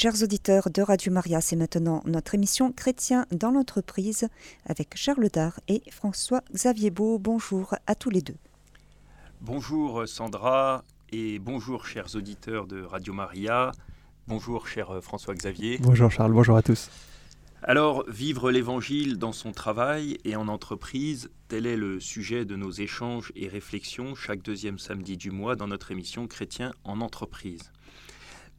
Chers auditeurs de Radio Maria, c'est maintenant notre émission Chrétien dans l'entreprise avec Charles Dard et François-Xavier Beau. Bonjour à tous les deux. Bonjour Sandra et bonjour chers auditeurs de Radio Maria. Bonjour cher François-Xavier. Bonjour Charles, bonjour à tous. Alors, vivre l'Évangile dans son travail et en entreprise, tel est le sujet de nos échanges et réflexions chaque deuxième samedi du mois dans notre émission Chrétien en entreprise.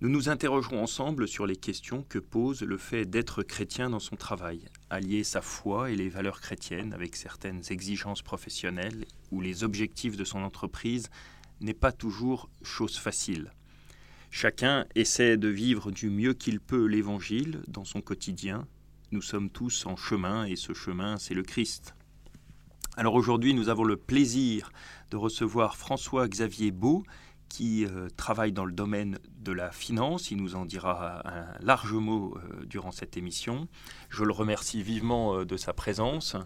Nous nous interrogerons ensemble sur les questions que pose le fait d'être chrétien dans son travail, allier sa foi et les valeurs chrétiennes avec certaines exigences professionnelles ou les objectifs de son entreprise n'est pas toujours chose facile. Chacun essaie de vivre du mieux qu'il peut l'Évangile dans son quotidien. Nous sommes tous en chemin et ce chemin, c'est le Christ. Alors aujourd'hui, nous avons le plaisir de recevoir François-Xavier Beau, qui euh, travaille dans le domaine de la finance. Il nous en dira un large mot euh, durant cette émission. Je le remercie vivement euh, de sa présence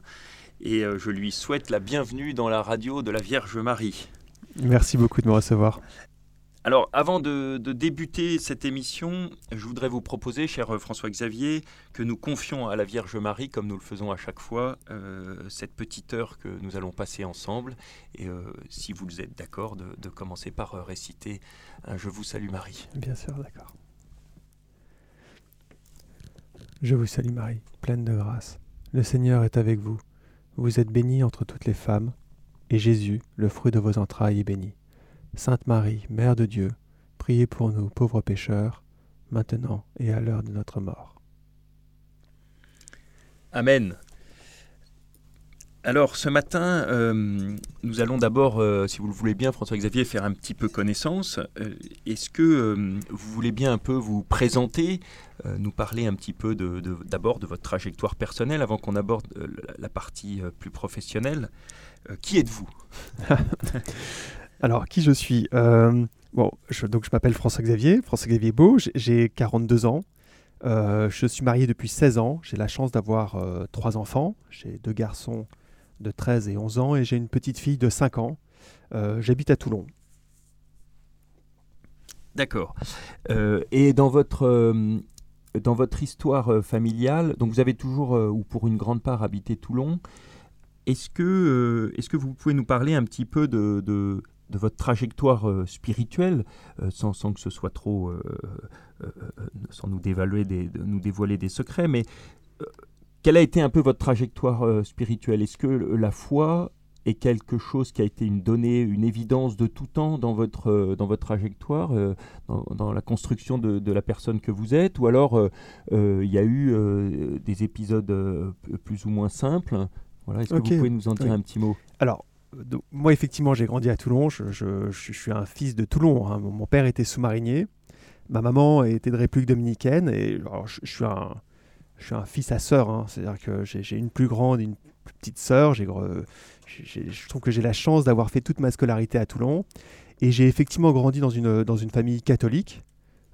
et je lui souhaite la bienvenue dans la radio de la Vierge Marie. Merci beaucoup de me recevoir. Alors, avant de, débuter cette émission, je voudrais vous proposer, cher François-Xavier, que nous confions à la Vierge Marie, comme nous le faisons à chaque fois, euh, cette petite heure que nous allons passer ensemble. Et euh, si vous êtes d'accord, de, commencer par euh, réciter Je vous salue Marie. Bien sûr, d'accord. Je vous salue Marie, pleine de grâce. Le Seigneur est avec vous. Vous êtes bénie entre toutes les femmes, et Jésus, le fruit de vos entrailles, est béni. Sainte Marie, Mère de Dieu, priez pour nous pauvres pécheurs, maintenant et à l'heure de notre mort. Amen. Alors ce matin, euh, nous allons d'abord, euh, si vous le voulez bien, François-Xavier, faire un petit peu connaissance. Euh, est-ce que vous voulez bien un peu vous présenter, nous parler un petit peu d'abord de, votre trajectoire personnelle avant qu'on aborde la partie plus professionnelle? Qui êtes-vous? Alors, qui je suis euh, Bon, je, donc je m'appelle François-Xavier, François-Xavier Beau, j'ai 42 ans. Euh, je suis marié depuis 16 ans. J'ai la chance d'avoir euh, trois enfants. J'ai deux garçons de 13 et 11 ans et j'ai une petite fille de 5 ans. J'habite à Toulon. D'accord. et dans votre, dans votre histoire familiale, donc vous avez toujours, ou pour une grande part, habité Toulon. Est-ce que, vous pouvez nous parler un petit peu de votre trajectoire euh, spirituelle, euh, sans, sans, que ce soit trop, euh, sans nous, dévaluer des, nous dévoiler des secrets, mais quelle a été un peu votre trajectoire spirituelle? Est-ce que la foi est quelque chose qui a été une donnée, une évidence de tout temps dans votre, dans votre trajectoire, dans, la construction de, de, la personne que vous êtes? Ou alors il y a eu des épisodes plus ou moins simples. Voilà, Est-ce que vous pouvez nous en dire un petit mot? Alors, moi, effectivement, j'ai grandi à Toulon. Je, suis un fils de Toulon. Hein. Mon père était sous-marinier. Ma maman était de République dominicaine. Et je, suis un, un fils à sœur. Hein. C'est-à-dire que j'ai une plus grande une plus petite sœur. je trouve que j'ai la chance d'avoir fait toute ma scolarité à Toulon. Et j'ai effectivement grandi dans une, famille catholique.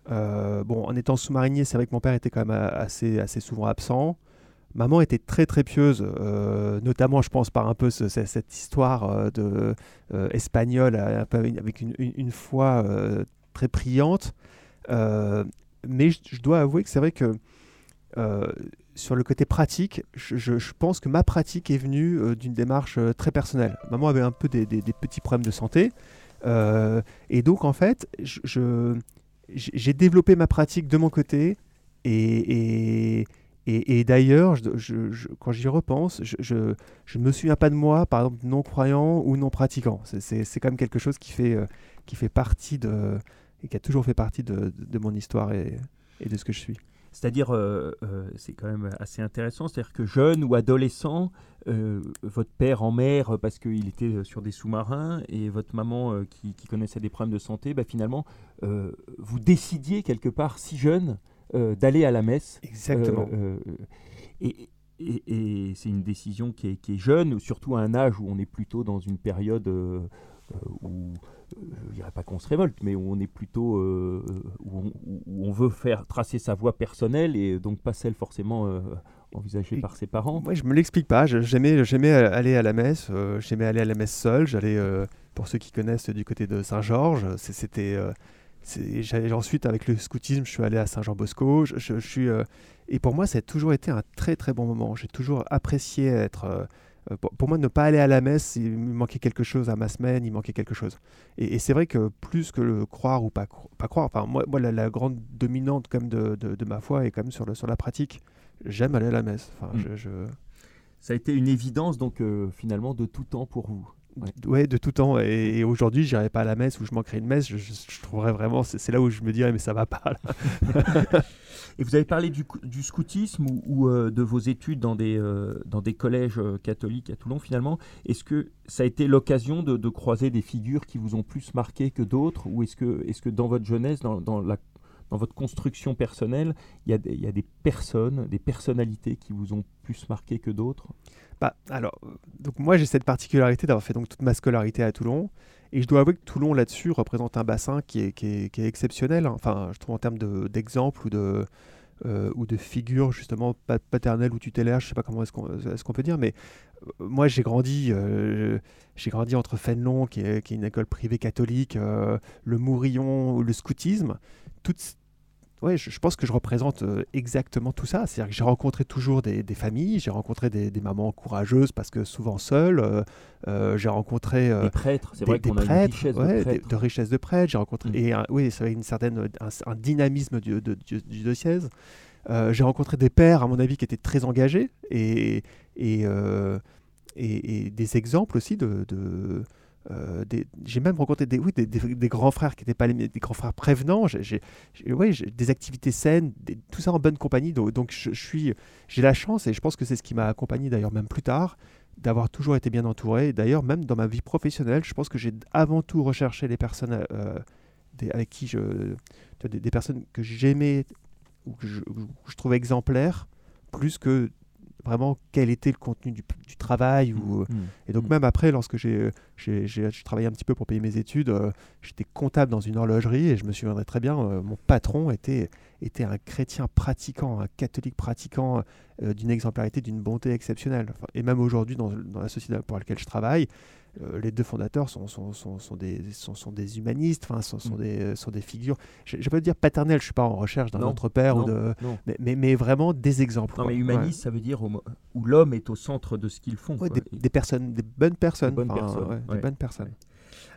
Euh, bon, en étant sous-marinier, c'est vrai que mon père était quand même assez, assez souvent absent. Maman était très très pieuse, euh, notamment je pense par un peu cette histoire euh, de euh, espagnole avec une, foi très priante. mais je, dois avouer que c'est vrai que sur le côté pratique, je, pense que ma pratique est venue d'une démarche très personnelle. Maman avait un peu des, petits problèmes de santé. et donc en fait, j'ai développé ma pratique de mon côté et, et, d'ailleurs, quand j'y repense, je ne me souviens pas de moi, par exemple, non-croyant ou non-pratiquant. C'est quand même quelque chose qui fait, euh, qui fait partie de, et qui a toujours fait partie de, mon histoire et, et, de ce que je suis. C'est-à-dire, euh, euh, c'est quand même assez intéressant, c'est-à-dire que jeune ou adolescent, votre père en mer parce qu'il était sur des sous-marins et votre maman qui, connaissait des problèmes de santé, bah, finalement, vous décidiez quelque part si jeune d'aller à la messe. Exactement. Euh, euh, et, et, c'est une décision qui est, qui est, jeune, surtout à un âge où on est plutôt dans une période où, je dirais pas qu'on se révolte, mais où on est plutôt, où on, veut faire tracer sa voie personnelle et donc pas celle forcément envisagée par ses parents. Moi, je me l'explique pas. J'aimais, j'aimais aller à la messe. j'aimais aller à la messe seul. J'allais, pour ceux qui connaissent, du côté de Saint-Georges. C'était ensuite, avec le scoutisme, je suis allé à Saint-Jean-Bosco. Je, suis, et pour moi, ça a toujours été un très très bon moment. J'ai toujours apprécié être euh, pour, moi, ne pas aller à la messe, il me manquait quelque chose à ma semaine, il manquait quelque chose. Et, c'est vrai que plus que le croire ou pas, pas croire, enfin, moi, moi la, grande dominante comme de, de, ma foi est quand même sur, le, sur la pratique. J'aime aller à la messe. Enfin, mm. je, Ça a été une évidence, donc euh, finalement, de tout temps pour vous. Ouais. de tout temps. Et, aujourd'hui, je n'irai pas à la messe ou je manquerai une messe. Je, trouverais vraiment, c'est là où je me dirais, mais ça va pas. et vous avez parlé du, scoutisme ou, euh, de vos études dans des, euh, dans des collèges euh, catholiques à Toulon, finalement. Est-ce que ça a été l'occasion de, croiser des figures qui vous ont plus marqué que d'autres? Ou est-ce que, est -ce que dans votre jeunesse, dans, dans votre construction personnelle, il y, a il y, a des personnes, des personnalités qui vous ont plus marqué que d'autres? Alors, donc moi j'ai cette particularité d'avoir fait donc toute ma scolarité à Toulon, et je dois avouer que Toulon là-dessus représente un bassin qui est, qui est, exceptionnel. Hein. Enfin, je trouve en termes d'exemples ou de euh, ou de figures justement paternelles ou tutélaires, je sais pas comment est-ce qu'on est peut dire, mais euh, moi j'ai grandi, euh, grandi entre Fénelon, qui est, une école privée catholique, le Mourillon ou le scoutisme. Toutes, Ouais, je, pense que je représente euh, exactement tout ça. C'est-à-dire que j'ai rencontré toujours des, familles, j'ai rencontré des, mamans courageuses parce que souvent seules. Euh, euh, j'ai rencontré des prêtres, c'est vrai qu'on a une richesse de prêtres. De, richesse de prêtres. J'ai rencontré mm. et oui, ça une certaine un, dynamisme du, du, diocèse. j'ai rencontré des pères, à mon avis, qui étaient très engagés et et, et, des exemples aussi de euh, j'ai même rencontré des, oui, des, des, grands frères qui n'étaient pas des grands frères prévenants. J'ai, ouais, des activités saines, tout ça en bonne compagnie. Donc, je, suis, j'ai la chance et je pense que c'est ce qui m'a accompagné d'ailleurs même plus tard d'avoir toujours été bien entouré. D'ailleurs, même dans ma vie professionnelle, je pense que j'ai avant tout recherché les personnes euh, avec qui je, des, personnes que j'aimais ou que je trouvais exemplaires, plus que vraiment quel était le contenu du, travail. Ou, mmh. Euh, et donc mmh. même après, lorsque j'ai travaillé un petit peu pour payer mes études, euh, j'étais comptable dans une horlogerie et je me souviendrai très bien, euh, mon patron était, était un chrétien pratiquant, un catholique pratiquant d'une exemplarité, d'une bonté exceptionnelle. et même aujourd'hui, dans, dans, la société pour laquelle je travaille, euh, les deux fondateurs sont, sont, sont, sont des, sont, des humanistes, enfin, sont, sont, mm. des, sont des figures, je ne vais pas dire paternelles, je ne suis pas en recherche d'un autre père, ou de, mais, mais, vraiment des exemples. Non, mais humaniste, ça veut dire où, l'homme est au centre de ce qu'ils font. des, personnes, des bonnes personnes. Des bonnes personnes. Des bonnes personnes.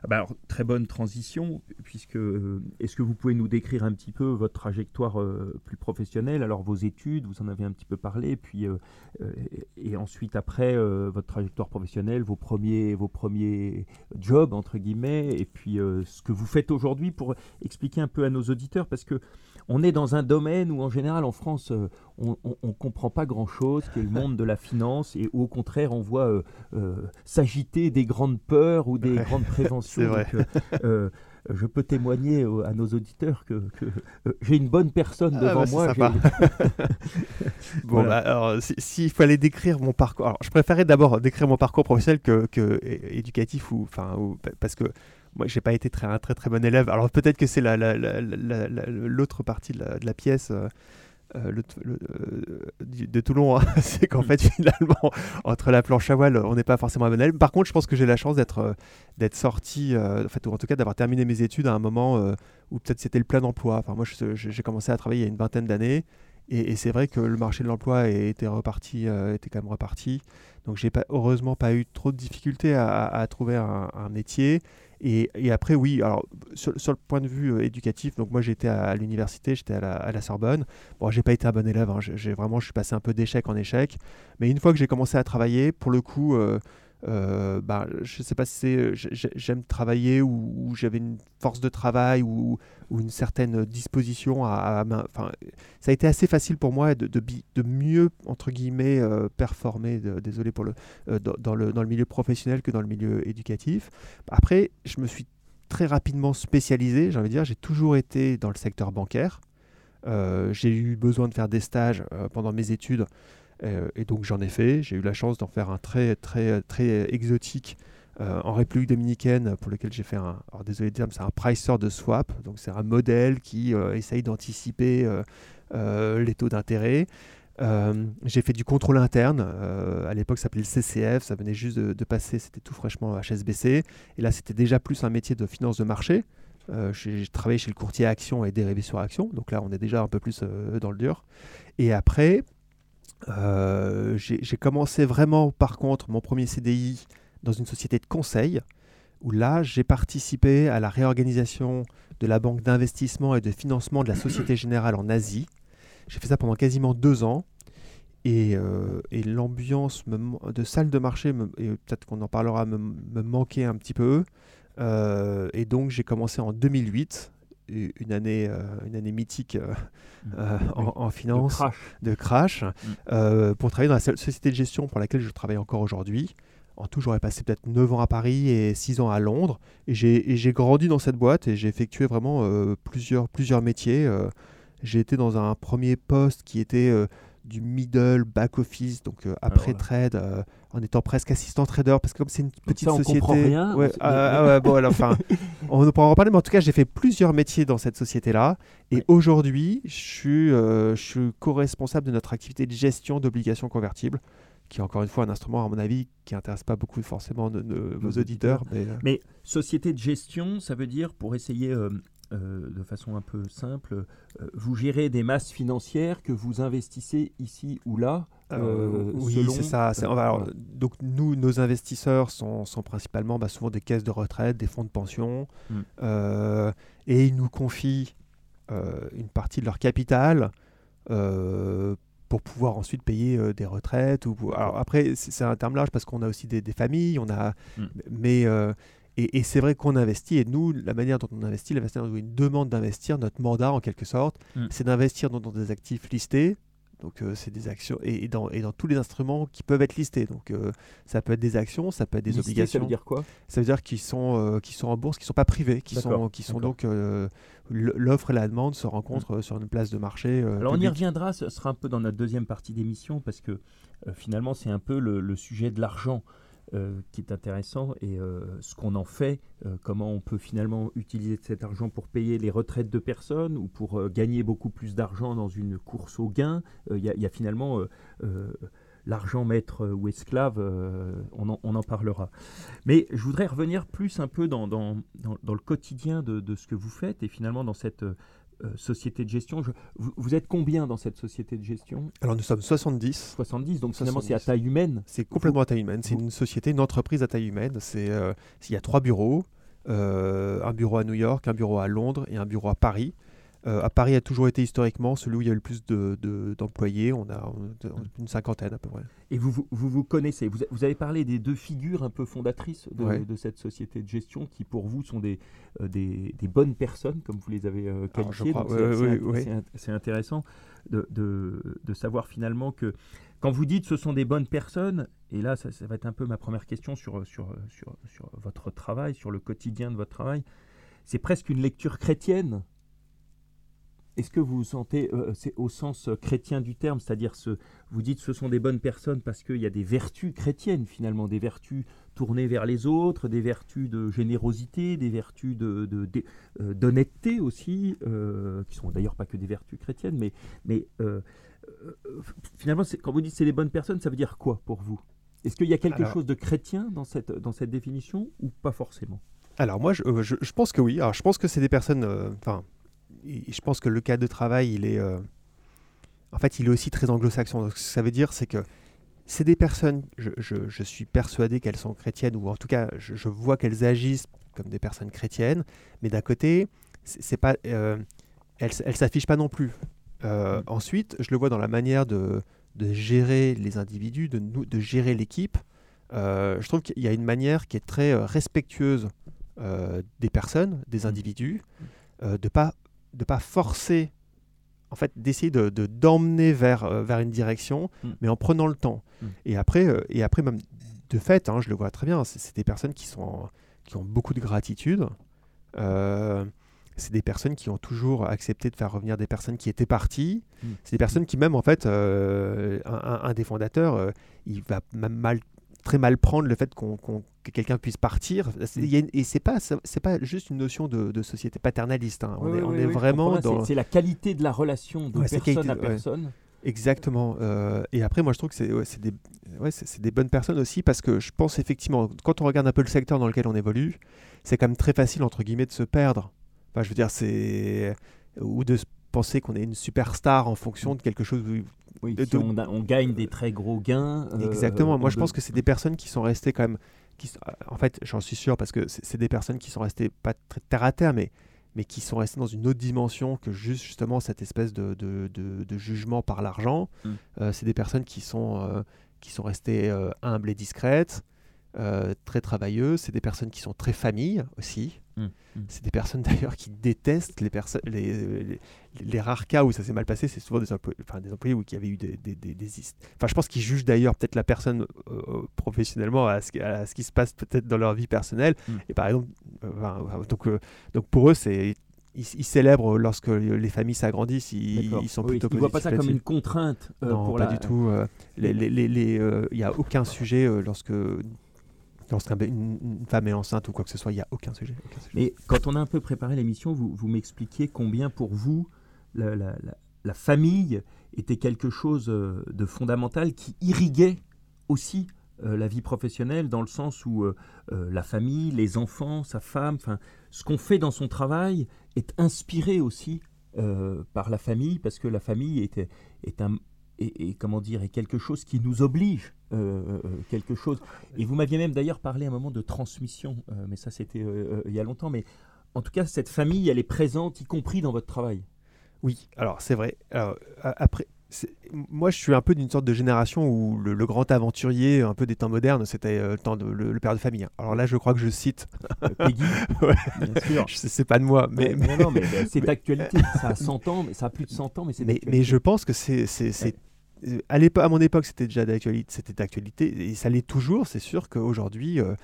Ah bah alors, très bonne transition, puisque euh, est-ce que vous pouvez nous décrire un petit peu votre trajectoire euh, plus professionnelle Alors vos études, vous en avez un petit peu parlé, puis euh, et ensuite après votre trajectoire professionnelle, vos premiers vos premiers jobs entre guillemets, et puis ce que vous faites aujourd'hui pour expliquer un peu à nos auditeurs, parce que on est dans un domaine où, en général, en France, euh, on ne comprend pas grand-chose, qui est le monde de la finance, et où, au contraire, on voit euh, euh, s'agiter des grandes peurs ou des grandes préventions. Vrai. je peux témoigner à nos auditeurs que, j'ai une bonne personne ah, devant bah, moi. bon, bah, alors, s'il fallait décrire mon parcours, alors, je préférais d'abord décrire mon parcours professionnel que, que éducatif, ou, enfin, parce que moi, j'ai pas été très, un très très bon élève. Alors peut-être que c'est l'autre partie de la, pièce. Euh, euh, euh, de Toulon, hein. c'est qu'en fait finalement entre la planche à voile, on n'est pas forcément un bon élève. Par contre, je pense que j'ai la chance d'être d'être sorti, en fait, ou en tout cas d'avoir terminé mes études à un moment où peut-être c'était le plein emploi. Enfin, moi, j'ai commencé à travailler il y a une vingtaine d'années, et, c'est vrai que le marché de l'emploi était reparti, était quand même reparti. Donc, j'ai pas, heureusement pas eu trop de difficultés à, trouver un, un métier. Et, après, oui, alors sur, le point de vue euh, éducatif, donc moi j'étais à, l'université, j'étais à la, Sorbonne. Bon, j'ai pas été un bon élève, hein, j'ai vraiment, je suis passé un peu d'échec en échec. Mais une fois que j'ai commencé à travailler, pour le coup, euh, euh, bah, je sais pas si c'est j'aime travailler ou, j'avais une force de travail ou, une certaine disposition à, enfin, ça a été assez facile pour moi de, de, mieux entre guillemets euh, performer désolé pour le, euh, dans, le dans le milieu professionnel que dans le milieu éducatif. Après je me suis très rapidement spécialisé j'ai envie de dire j'ai toujours été dans le secteur bancaire. J'ai eu besoin de faire des stages pendant mes études euh, et donc j'en ai fait. J'ai eu la chance d'en faire un très, très, très exotique euh, en République dominicaine pour lequel j'ai fait un. Alors désolé de dire, c'est un pricer de swap. Donc c'est un modèle qui euh, essaye d'anticiper les taux d'intérêt. j'ai fait du contrôle interne. à l'époque, ça s'appelait le CCF. Ça venait juste de, de passer. C'était tout fraîchement HSBC. Et là, c'était déjà plus un métier de finance de marché j'ai travaillé chez le courtier Action et dérivé sur Action, donc là on est déjà un peu plus dans le dur. Et après, j'ai commencé vraiment par contre mon premier CDI dans une société de conseil, où là j'ai participé à la réorganisation de la banque d'investissement et de financement de la Société Générale en Asie. J'ai fait ça pendant quasiment deux ans. Et, euh, l'ambiance de salle de marché, et peut-être qu'on en parlera, me, manquait un petit peu. Euh, et donc j'ai commencé en 2008, une année, euh, une année mythique mmh. en, finance, de crash, mmh. pour travailler dans la société de gestion pour laquelle je travaille encore aujourd'hui. En tout, j'aurais passé peut-être 9 ans à Paris et 6 ans à Londres. Et j'ai grandi dans cette boîte et j'ai effectué vraiment plusieurs, plusieurs métiers. J'ai été dans un premier poste qui était euh, du middle back office, donc euh, après trade, euh, en étant presque assistant trader, parce que comme c'est une petite ça, on société. Rien, ouais, ah, ouais, bon, enfin, on ne pourra en parler, mais en tout cas, j'ai fait plusieurs métiers dans cette société-là. Et aujourd'hui, je suis, je suis co-responsable de notre activité de gestion d'obligations convertibles qui est encore une fois un instrument, à mon avis, qui n'intéresse pas beaucoup forcément de, vos auditeurs. Mais, mais, société de gestion, ça veut dire, pour essayer euh, de façon un peu simple, euh, vous gérez des masses financières que vous investissez ici ou là euh, oui, c'est ça. donc nous, nos investisseurs sont, sont principalement bah, souvent des caisses de retraite, des fonds de pension, hmm. et ils nous confient une partie de leur capital pour pouvoir ensuite payer des retraites. Ou, alors après, c'est un terme large parce qu'on a aussi des, familles, on a, hmm. mais et, c'est vrai qu'on investit, et nous, la manière dont on investit, l'investisseur une demande d'investir, notre mandat en quelque sorte, mm. c'est d'investir dans, des actifs listés. Donc euh, c'est des actions et, dans, et dans tous les instruments qui peuvent être listés. Donc euh, ça peut être des actions, ça peut être des obligations. Ça veut dire quoi? Ça veut dire qu'ils sont, euh, sont en bourse, qui ne sont pas privés, qui sont, qui sont donc l'offre et la demande se rencontrent sur une place de marché. Alors on y reviendra, ce sera un peu dans notre deuxième partie d'émission parce que finalement c'est un peu le sujet de l'argent. Euh, qui est intéressant et euh, ce qu'on en fait, euh, comment on peut finalement utiliser cet argent pour payer les retraites de personnes ou pour gagner beaucoup plus d'argent dans une course au gain. Il y, a finalement l'argent maître ou esclave, on en, parlera. Mais je voudrais revenir plus un peu dans, le quotidien de, ce que vous faites et finalement dans cette société de gestion. vous, êtes combien dans cette société de gestion? Alors nous sommes 70. 70, donc finalement c'est à taille humaine C'est complètement à taille humaine. C'est une société, une entreprise à taille humaine. C'est, euh, il y a trois bureaux. Euh, un bureau à New York, un bureau à Londres et un bureau à Paris. Euh, à Paris a toujours été historiquement celui où il y a eu le plus d'employés. De, on, a, une cinquantaine à peu près. Et vous vous, vous, connaissez, vous, vous, avez parlé des deux figures un peu fondatrices de, cette société de gestion qui pour vous sont des, euh, des, bonnes personnes, comme vous les avez qualifiées. C'est intéressant de, de, savoir finalement que quand vous dites ce sont des bonnes personnes, et là ça, ça va être un peu ma première question sur, sur, sur, sur votre travail, sur le quotidien de votre travail, c'est presque une lecture chrétienne est-ce que vous vous sentez, euh, c'est au sens euh, chrétien du terme, c'est-à-dire ce, vous dites ce sont des bonnes personnes parce qu'il y a des vertus chrétiennes finalement, des vertus tournées vers les autres, des vertus de générosité, des vertus de, euh, d'honnêteté aussi, qui sont d'ailleurs pas que des vertus chrétiennes, mais, mais finalement, quand vous dites c'est des bonnes personnes, ça veut dire quoi pour vous? Est-ce qu'il y a quelque chose de chrétien dans cette, dans cette définition ou pas forcément? Alors moi, je, je, pense que oui. Alors je pense que c'est des personnes, enfin, je pense que le cadre de travail, il est, euh, en fait, il est aussi très anglo-saxon. Ce que ça veut dire, c'est que c'est des personnes, je, suis persuadé qu'elles sont chrétiennes, ou en tout cas, je, vois qu'elles agissent comme des personnes chrétiennes, mais d'un côté, c'est pas, euh, elles, ne s'affichent pas non plus. Euh, mm. Ensuite, je le vois dans la manière de, de gérer les individus, de, de gérer l'équipe. je trouve qu'il y a une manière qui est très respectueuse des personnes, des mm. individus, de pas de pas forcer, en fait, d'essayer de, d'emmener vers, euh, vers une direction, mm. mais en prenant le temps. Mm. Et après, euh, et après même de fait, hein, je le vois très bien, c'est, des personnes qui sont qui ont beaucoup de gratitude. Euh, c'est des personnes qui ont toujours accepté de faire revenir des personnes qui étaient parties. Mm. C'est des personnes qui même, en fait, un, un, des fondateurs, il va même mal très mal prendre le fait qu'on, que quelqu'un puisse partir. et c'est pas c'est pas juste une notion de, société paternaliste. Hein. On, est, vraiment dans. C'est, la qualité de la relation de personne à personne. Exactement. Euh, et après, moi, je trouve que c'est, c'est, des, c'est, des bonnes personnes aussi parce que je pense effectivement, quand on regarde un peu le secteur dans lequel on évolue, c'est quand même très facile, entre guillemets, de se perdre Enfin, je veux dire, c'est ou de penser qu'on est une superstar en fonction de quelque chose. Oui, on, gagne des très gros gains. Exactement. Moi, je pense que c'est des personnes qui sont restées quand même. Qui, en fait, j'en suis sûr parce que c'est des personnes qui sont restées pas très terre à terre, mais mais qui sont restés dans une autre dimension que juste justement cette espèce de, de, de, jugement par l'argent. Mm. Euh, c'est des personnes qui sont, euh, qui sont restées euh, humbles et discrètes, très travailleuses. C'est des personnes qui sont très familles aussi. Mm. Mm. C'est des personnes d'ailleurs qui détestent les, les, les, rares cas où ça s'est mal passé. C'est souvent des, employés, enfin, des employés où y avait eu des, des, des, Enfin, je pense qu'ils jugent d'ailleurs peut-être la personne professionnellement à ce, à ce, qui se passe peut-être dans leur vie personnelle. Et par exemple, donc, euh, donc pour eux, c'est ils, célèbrent lorsque les familles s'agrandissent, ils, sont plutôt Ils ne voient pas ça comme une contrainte euh, non, pas du tout. Euh, il n'y a aucun sujet lorsque lorsqu'une femme est enceinte ou quoi que ce soit, il n'y a aucun sujet, Mais quand on a un peu préparé l'émission, vous, vous m'expliquiez combien pour vous la, famille était quelque chose de fondamental qui irriguait aussi euh, la vie professionnelle dans le sens où euh, euh, la famille, les enfants, sa femme, ce qu'on fait dans son travail est inspiré aussi par la famille parce que la famille est, est un et, comment dire quelque chose qui nous oblige quelque chose. Et vous m'aviez même d'ailleurs parlé à un moment de transmission mais ça c'était il y a longtemps mais en tout cas cette famille elle est présente y compris dans votre travail. Oui alors c'est vrai. Après moi, je suis un peu d'une sorte de génération où le, grand aventurier, un peu des temps modernes, c'était euh, le temps de le, père de famille. Hein. Alors là, je crois que je cite euh, Peggy. Bien sûr. C'est pas de moi, mais, mais... non, mais c'est d'actualité. Ça a 100 ans, mais ça a plus de 100 ans, mais c'est. Mais, mais, je pense que c'est à, à mon époque, c'était déjà d'actualité, c'était d'actualité, et ça l'est toujours. C'est sûr qu'aujourd'hui, euh,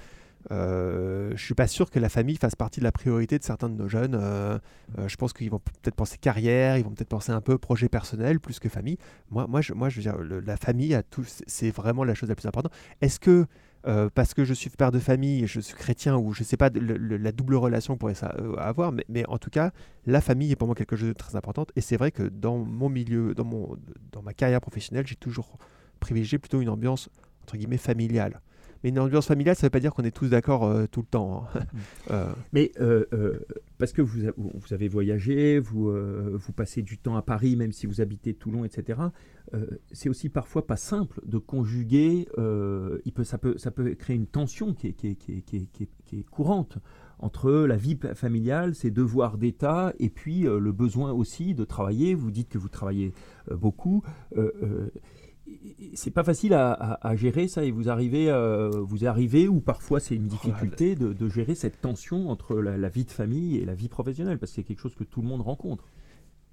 euh, je suis pas sûr que la famille fasse partie de la priorité de certains de nos jeunes. Euh, euh, je pense qu'ils vont peut-être penser carrière, ils vont peut-être penser un peu projet personnel plus que famille. Moi, moi, je, moi, je veux dire, la famille, c'est vraiment la chose la plus importante. Est-ce que euh, parce que je suis père de famille, je suis chrétien, ou je ne sais pas la double relation qu'on pourrait avoir, mais, mais, en tout cas, la famille est pour moi quelque chose de très important. Et c'est vrai que dans mon milieu, dans, mon, dans ma carrière professionnelle, j'ai toujours privilégié plutôt une ambiance entre guillemets familiale. Mais une ambiance familiale, ça ne veut pas dire qu'on est tous d'accord euh, tout le temps. Hein. Mm. Euh. Mais euh, parce que vous, vous, avez voyagé, vous, vous passez du temps à Paris, même si vous habitez Toulon, etc. c'est aussi parfois pas simple de conjuguer. il peut, ça, peut, ça peut créer une tension qui est, qui est, qui est, qui est courante entre la vie familiale, ses devoirs d'État, et puis le besoin aussi de travailler. Vous dites que vous travaillez beaucoup c'est pas facile à, gérer ça et vous arrivez, euh, vous arrivez ou parfois c'est une difficulté de, gérer cette tension entre la, vie de famille et la vie professionnelle parce que c'est quelque chose que tout le monde rencontre.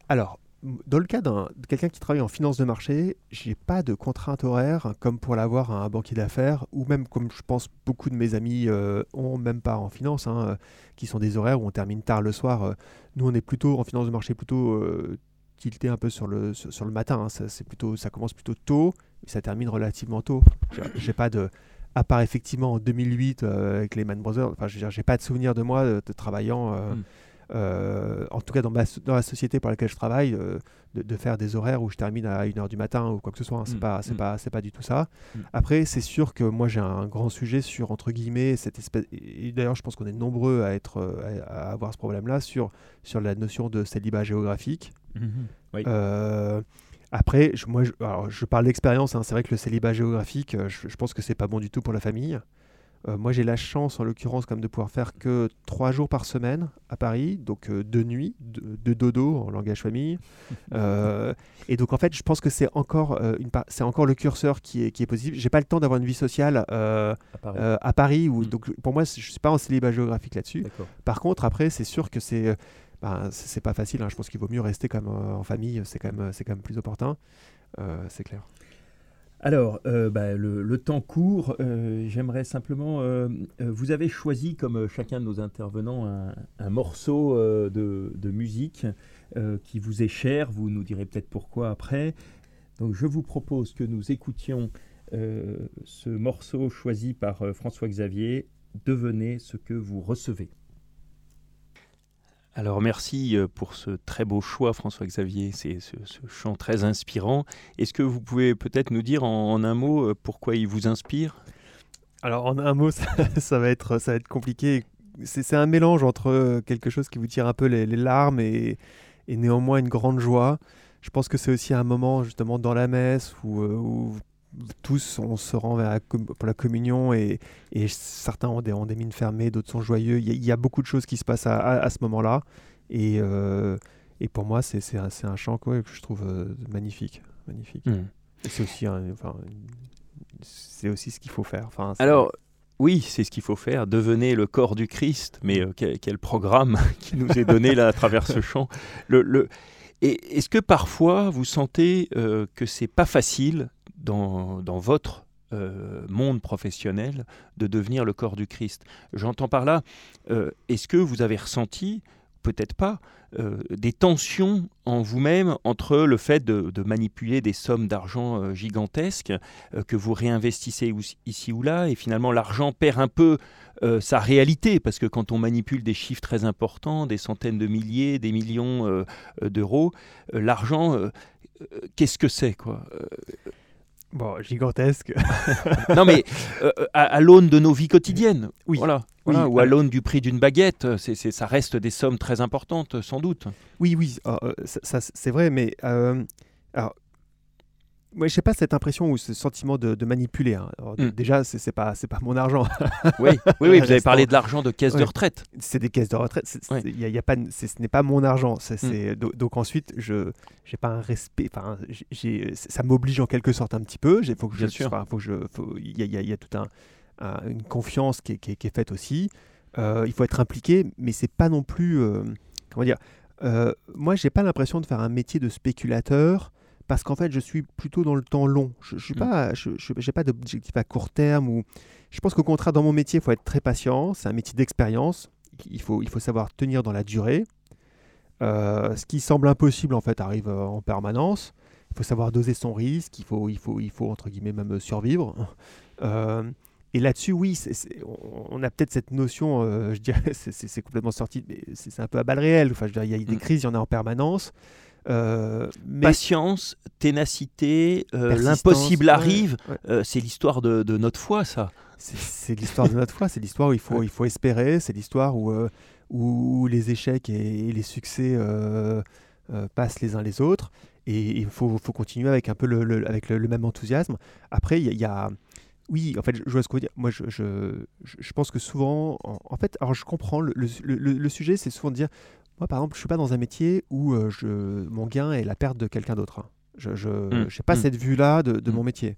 Alors, dans le cas de quelqu'un qui travaille en finance de marché, j'ai pas de contrainte horaire comme pour l'avoir un banquier d'affaires ou même comme je pense beaucoup de mes amis euh, ont même pas en finance, hein, euh, qui sont des horaires où on termine tard le soir. nous, on est plutôt en finance de marché plutôt tilté un peu sur le, sur, le matin. Hein. Ça, c'est plutôt, ça commence plutôt tôt et ça termine relativement tôt. J'ai pas de. À part effectivement en 2008 euh, avec les Man Brothers, enfin, je j'ai pas de souvenir de moi de, travaillant. Euh, hmm. euh, en tout cas dans, ma, dans la société pour laquelle je travaille, de, de, faire des horaires où je termine à 1h du matin ou quoi que ce soit. Hein. C'est hmm. pas, c'est hmm. pas, c'est pas du tout ça. Après, c'est sûr que moi j'ai un grand sujet sur, entre guillemets, cette espèce. Et d'ailleurs, je pense qu'on est nombreux à, être, à, avoir ce problème-là sur, sur la notion de célibat géographique. Mhm. Euh, après, je, moi, je, je parle d'expérience. Hein. c'est vrai que le célibat géographique, euh, je, pense que c'est pas bon du tout pour la famille. Euh, moi, j'ai la chance, en l'occurrence, comme de pouvoir faire que trois jours par semaine à Paris, donc deux nuits, de, dodo en langage famille. et donc, en fait, je pense que c'est encore, une c'est encore le curseur qui est, qui est positif. J'ai pas le temps d'avoir une vie sociale à Paris, à Paris où, mm. donc, pour moi, je suis pas en célibat géographique là-dessus. Par contre, après, c'est sûr que c'est c'est pas facile. Hein. Je pense qu'il vaut mieux rester comme en famille. C'est quand même, c'est quand plus opportun. Euh, c'est clair. Alors, euh, bah, le, temps court. Euh, j'aimerais simplement. vous avez choisi, comme chacun de nos intervenants, un, morceau de, de, musique qui vous est cher. Vous nous direz peut-être pourquoi après. Donc, je vous propose que nous écoutions ce morceau choisi par François Xavier. Devenez ce que vous recevez. Alors merci euh, pour ce très beau choix François-Xavier, c'est ce, chant très inspirant. Est-ce que vous pouvez peut-être nous dire en, un mot euh, pourquoi il vous inspire? Alors en un mot, ça, va être, ça va être compliqué. c'est un mélange entre quelque chose qui vous tire un peu les, larmes et, et, néanmoins une grande joie. Je pense que c'est aussi un moment justement dans la messe où, où tous on se rend vers pour la communion et, et certains ont des, ont des, mines fermées, d'autres sont joyeux. Il y, a, beaucoup de choses qui se passent à, à, ce moment-là. Et, euh, et, pour moi, c'est un, un, chant que je trouve euh, magnifique. magnifique. Hmm. C'est aussi, enfin, aussi ce qu'il faut faire. Enfin, Alors, oui, c'est ce qu'il faut faire. Devenez le corps du Christ. Mais euh, quel, programme qui nous est donné là à travers ce chant. Le, le... Est-ce que parfois vous sentez que c'est pas facile dans, dans votre euh, monde professionnel de devenir le corps du Christ. J'entends par là, euh, est-ce que vous avez ressenti, peut-être pas, euh, des tensions en vous-même entre le fait de, manipuler des sommes d'argent gigantesques que vous réinvestissez ici ou là, et finalement l'argent perd un peu sa réalité, parce que quand on manipule des chiffres très importants, des centaines de milliers, des millions d'euros, l'argent, qu'est-ce que c'est quoi? Bon, gigantesque. non, mais euh, à, l'aune de nos vies quotiennes. Oui. Voilà. voilà ou à l'aune du prix d'une baguette, c'est, ça reste des sommes très importantes, sans doute. Oui, oui, ah, euh, ça, c'est vrai, mais euh, alors, moi, je sais pas cette impression ou ce sentiment de, manipuler. Hein. Hmm. Déjà, c'est, pas c'est pas mon argent. oui, oui, oui, vous avez parlé de l'argent de caisse de retraite. C'est des caisses de retraite. Il y a, pas, ce n'est pas mon argent. Hmm. donc, ensuite, je j'ai pas un respect. Enfin, ça m'oblige en quelque sorte un petit peu. Il faut que je, faut je, il y, y, a toute un, une confiance qui est, qui, est, faite aussi. Euh, il faut être impliqué, mais c'est pas non plus euh, comment dire. Euh, moi, j'ai pas l'impression de faire un métier de spéculateur parce qu'en fait, je suis plutôt dans le temps long. Je n'ai mm. pas, je, pas d'objectif à court terme. Ou... Je pense qu'au contraire, dans mon métier, il faut être très patient. C'est un métier d'expérience. Il faut, il faut savoir tenir dans la durée. Euh, ce qui semble impossible, en fait, arrive euh, en permanence. Il faut savoir doser son risque. Il faut, il faut, il faut entre guillemets, même survivre. Euh, et là-dessus, oui, on a peut-être cette notion, je dirais, c'est complètement sorti, mais c'est un peu à balles réelles. Enfin, je dirais, il y a des mm. crises, il y en a en permanence. Euh, Patience, ténacité, euh, l'impossible arrive. Euh, c'est l'histoire de, notre foi, ça. C'est l'histoire de notre foi. C'est l'histoire où il faut, il faut espérer. C'est l'histoire où, où les échecs et, les succès passent les uns les autres. Et il faut, faut, continuer avec un peu le, avec le, même enthousiasme. Après, il y, a oui, en fait, je, vois ce que vous dire. Moi, je, je, je, pense que souvent, en, en, fait, alors je comprends, le, le sujet, c'est souvent de dire moi, par exemple, je suis pas dans un métier où euh, je, mon gain est la perte de quelqu'un d'autre. Hein. Je n'ai mmh. pas mmh. cette vue-là de, de mmh. mon métier.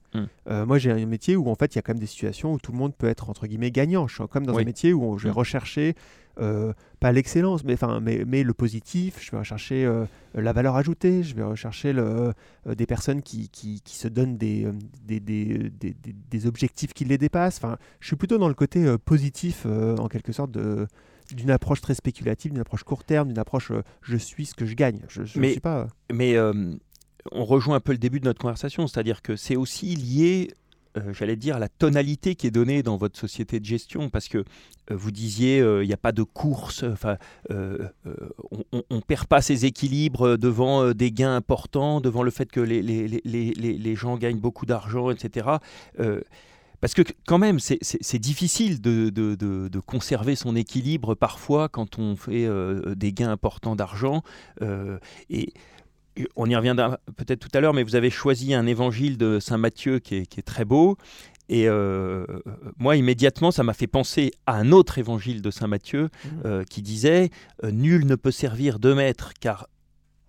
Euh, moi, j'ai un métier où, en fait, il y a quand même des situations où tout le monde peut être, entre guillemets, gagnant. Je suis quand même dans un métier où je vais rechercher, euh, pas l'excellence, mais, mais, mais le positif. Je vais rechercher la valeur ajoutée. Je vais rechercher le, des personnes qui, qui, qui, se donnent des, des, des, des, objectifs qui les dépassent. Enfin, je suis plutôt dans le côté positif, en quelque sorte, de d'une approche très spéculative, d'une approche court terme, d'une approche euh, je suis ce que je gagne. Je, mais, suis pas. Mais euh, on rejoint un peu le début de notre conversation, c'est-à-dire que c'est aussi lié. Euh, j'allais dire, à la tonalité qui est donnée dans votre société de gestion, parce que vous disiez, il n'y a pas de course, enfin, on ne perd pas ses équilibres devant des gains importants, devant le fait que les, les, les, les gens gagnent beaucoup d'argent, etc. Parce que quand même, c'est difficile de, de, de, conserver son équilibre parfois quand on fait euh, des gains importants d'argent. Euh, et on y reviendra peut-être tout à l'heure, mais vous avez choisi un évangile de Saint Matthieu qui est, qui est très beau. Et euh, moi, immédiatement, ça m'a fait penser à un autre évangile de Saint Matthieu mmh. qui disait Nul ne peut servir deux maîtres, car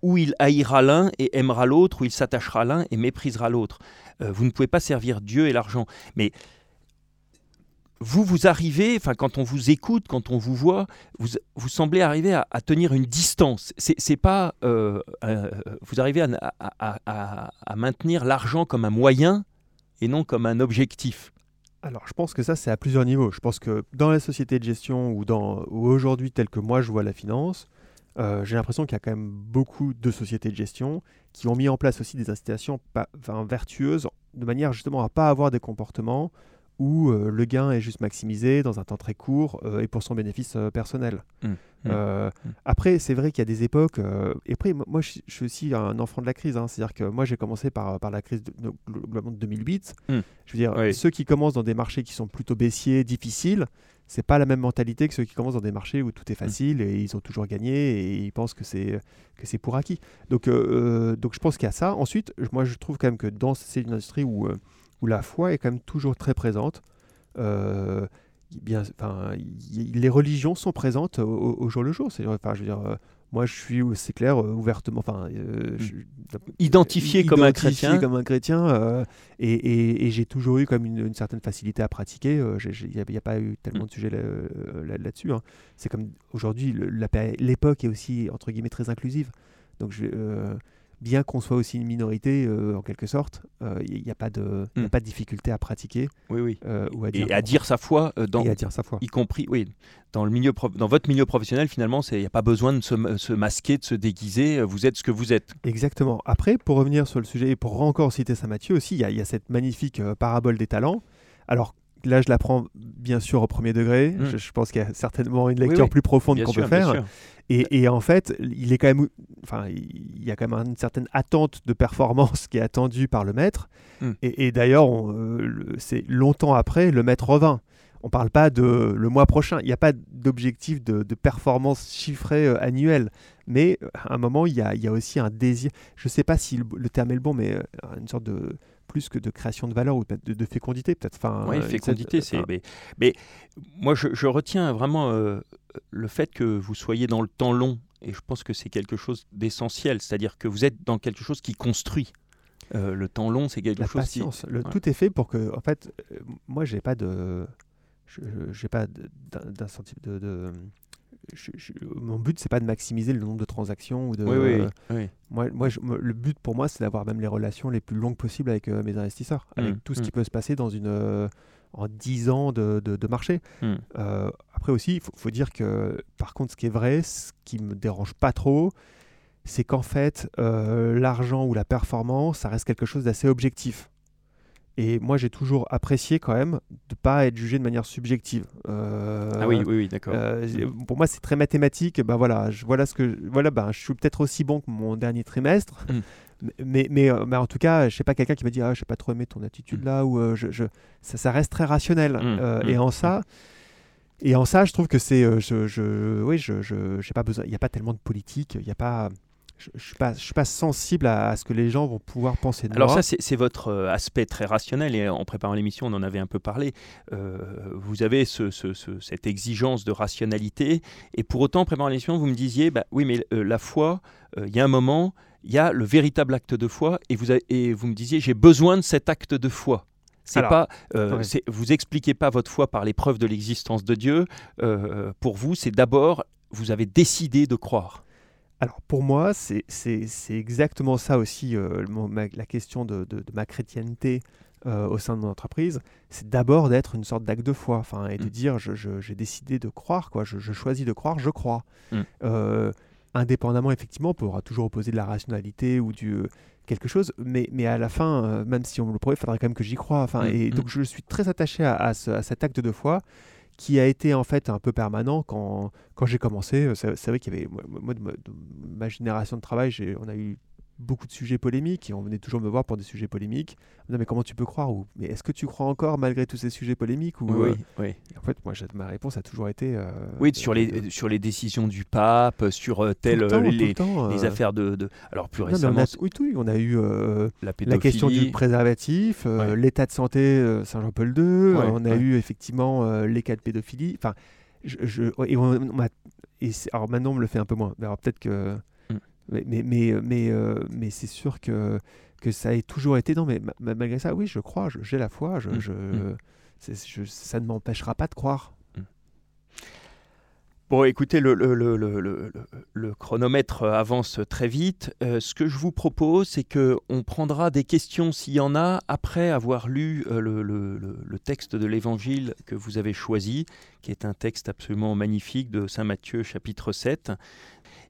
où il haïra l'un et aimera l'autre, ou il s'attachera l'un et méprisera l'autre. Euh, vous ne pouvez pas servir Dieu et l'argent. Mais vous, vous arrivez, enfin, quand on vous écoute, quand on vous voit, vous, vous semblez arriver à, tenir une distance. C'est pas, euh, euh, vous arrivez à, à maintenir l'argent comme un moyen et non comme un objectif. Alors, je pense que ça, c'est à plusieurs niveaux. Je pense que dans la société de gestion ou, ou aujourd'hui, tel que moi je vois la finance, euh, j'ai l'impression qu'il y a quand même beaucoup de sociétés de gestion qui ont mis en place aussi des incitations vertueuses de manière justement à pas avoir des comportements où euh, le gain est juste maximisé dans un temps très court euh, et pour son bénéfice personnel. Mmh, mmh, mmh. Après, c'est vrai qu'il y a des époques, et après, moi je, suis aussi un enfant de la crise, hein. c'est-à-dire que moi j'ai commencé par, par la crise de, de, 2008. Je veux dire, ceux qui commencent dans des marchés qui sont plutôt baissiers, difficiles, c'est pas la même mentalité que ceux qui commencent dans des marchés où tout est mmh. facile et ils ont toujours gagné et ils pensent que c'est que c'est pour acquis. Donc euh, euh, donc je pense qu'il y a ça. Ensuite, moi je trouve quand même que dans cette industrie où euh, où la foi est quand même toujours très présente. bien, les religions sont présentes au, jour le jour. C'est, enfin, je veux dire, moi, je suis, c'est clair, euh, ouvertement, enfin, euh, hmm. identifié comme un chrétien, comme un chrétien, euh, et, j'ai toujours eu comme une, certaine facilité à pratiquer. Il n'y a, pas eu tellement de hmm. sujets là-dessus. hein. C'est comme aujourd'hui, l'époque est aussi entre guillemets très inclusive. Donc, je, bien qu'on soit aussi une minorité euh, en quelque sorte, il euh, n'y a, pas de, a hmm. pas de difficulté à pratiquer. Oui, oui. Euh, ou à dire, et à dire sa foi, dans, et à dire sa foi. y compris, oui, dans, le milieu dans votre milieu professionnel, finalement, il n'y a pas besoin de se, se, masquer, de se déguiser, vous êtes ce que vous êtes. Exactement. Après, pour revenir sur le sujet, et pour encore citer Saint Matthieu aussi, il y, y, a cette magnifique parabole des talents. Alors, là, je la prends bien sûr au premier degré. Hmm. Je, pense qu'il y a certainement une lecture plus profonde qu'on peut faire. Et, en fait, il est quand même, enfin, il y a quand même une certaine attente de performance qui est attendue par le maître. Hmm. Et, d'ailleurs, euh, c'est longtemps après, le maître revint. On parle pas de le mois prochain. Il n'y a pas d'objectif de, performance chiffrée euh, annuelle. Mais à un moment, il y a, aussi un désir. Je ne sais pas si le, terme est le bon, mais euh, une sorte de plus que de création de valeur ou de, de fécondité peut-être. Enfin, oui, fécondité, c'est. Mais, moi, je, retiens vraiment euh, le fait que vous soyez dans le temps long, et je pense que c'est quelque chose d'essentiel, c'est-à-dire que vous êtes dans quelque chose qui construit. Euh, le temps long, c'est quelque chose patience. Le, Tout est fait pour que, en fait, euh, moi, j'ai pas de, j'ai pas d'incentive de, de, mon but, c'est pas de maximiser le nombre de transactions ou de. Oui, oui, Moi, moi le but pour moi, c'est d'avoir même les relations les plus longues possibles avec euh, mes investisseurs, avec mmh, tout ce qui mmh. peut se passer dans une euh, en 10 ans de, de, marché. Mmh. Euh, après aussi, il faut, faut, dire que, par contre, ce qui est vrai, ce qui me dérange pas trop, c'est qu'en fait, l'argent ou la performance, ça reste quelque chose d'assez objectif. Et moi, j'ai toujours apprécié quand même de ne pas être jugé de manière subjective. Euh, ah oui, oui, oui d'accord. Euh, pour moi, c'est très mathématique. Ben voilà, je, voilà ce que, voilà, ben, je suis peut-être aussi bon que mon dernier trimestre. Hmm. Mais, mais, euh, mais, en tout cas, je sais pas quelqu'un qui va dire ah, je n'ai pas trop aimé ton attitude là ou je, je, ça, ça, reste très rationnel. Et en ça, et en ça, je trouve que c'est, je, je, oui, je, pas besoin. Il n'y a pas tellement de politique. Il n'y a pas je ne suis, pas, je suis pas sensible à, ce que les gens vont pouvoir penser de Alors ça, c'est votre euh, aspect très rationnel, et en préparant l'émission, on en avait un peu parlé. Euh, vous avez ce, cette exigence de rationalité, et pour autant, en préparant l'émission, vous me disiez, bah, oui, mais euh, la foi, il y a un moment, il y a le véritable acte de foi, et vous, et vous me disiez, j'ai besoin de cet acte de foi. C'est pas, vous expliquez pas votre foi par l'épreuve de l'existence de Dieu. pour vous, c'est d'abord, vous avez décidé de croire. Alors pour moi, c'est exactement ça aussi euh, la question de, ma chrétienté euh, au sein de mon entreprise. C'est d'abord d'être une sorte d'acte de foi, enfin, et de mmh. dire j'ai décidé de croire, quoi. Je, choisis de croire, je crois. Mmh. Euh, indépendamment, effectivement, on pourra toujours opposer de la rationalité ou du quelque chose, mais, mais à la fin, même si on me le prouve, il faudrait quand même que j'y croie. Enfin, mmh. et donc je suis très attaché à, à cet acte de foi qui a été en fait un peu permanent quand, quand j'ai commencé. C'est vrai qu'il y avait, moi, de ma, génération de travail, on a eu beaucoup de sujets polémiques et on venait toujours me voir pour des sujets polémiques. Non, mais comment tu peux croire ou Mais est-ce que tu crois encore malgré tous ces sujets polémiques ou, Oui, euh, oui. En fait, moi, ma réponse a toujours été. Euh, oui, sur les, sur les décisions du pape, sur euh, telle, les, les affaires de, de, Alors, plus récemment. oui, oui, on a eu la, question du préservatif, l'état de santé Saint-Jean-Paul II, on a eu effectivement les cas de pédophilie. Enfin, je, et, et alors maintenant, on me le fait un peu moins. Alors, peut-être que mais, mais, mais, mais, euh, mais c'est sûr que, que ça a toujours été. Non, mais malgré ça, oui, je crois, j'ai la foi, je, mmh, mmh. je, ça ne m'empêchera pas de croire. Mmh. Bon, écoutez, le, le, le, le, chronomètre avance très vite. Euh, ce que je vous propose, c'est qu'on prendra des questions s'il y en a après avoir lu euh, le, texte de l'Évangile que vous avez choisi, qui est un texte absolument magnifique de Saint Matthieu chapitre 7.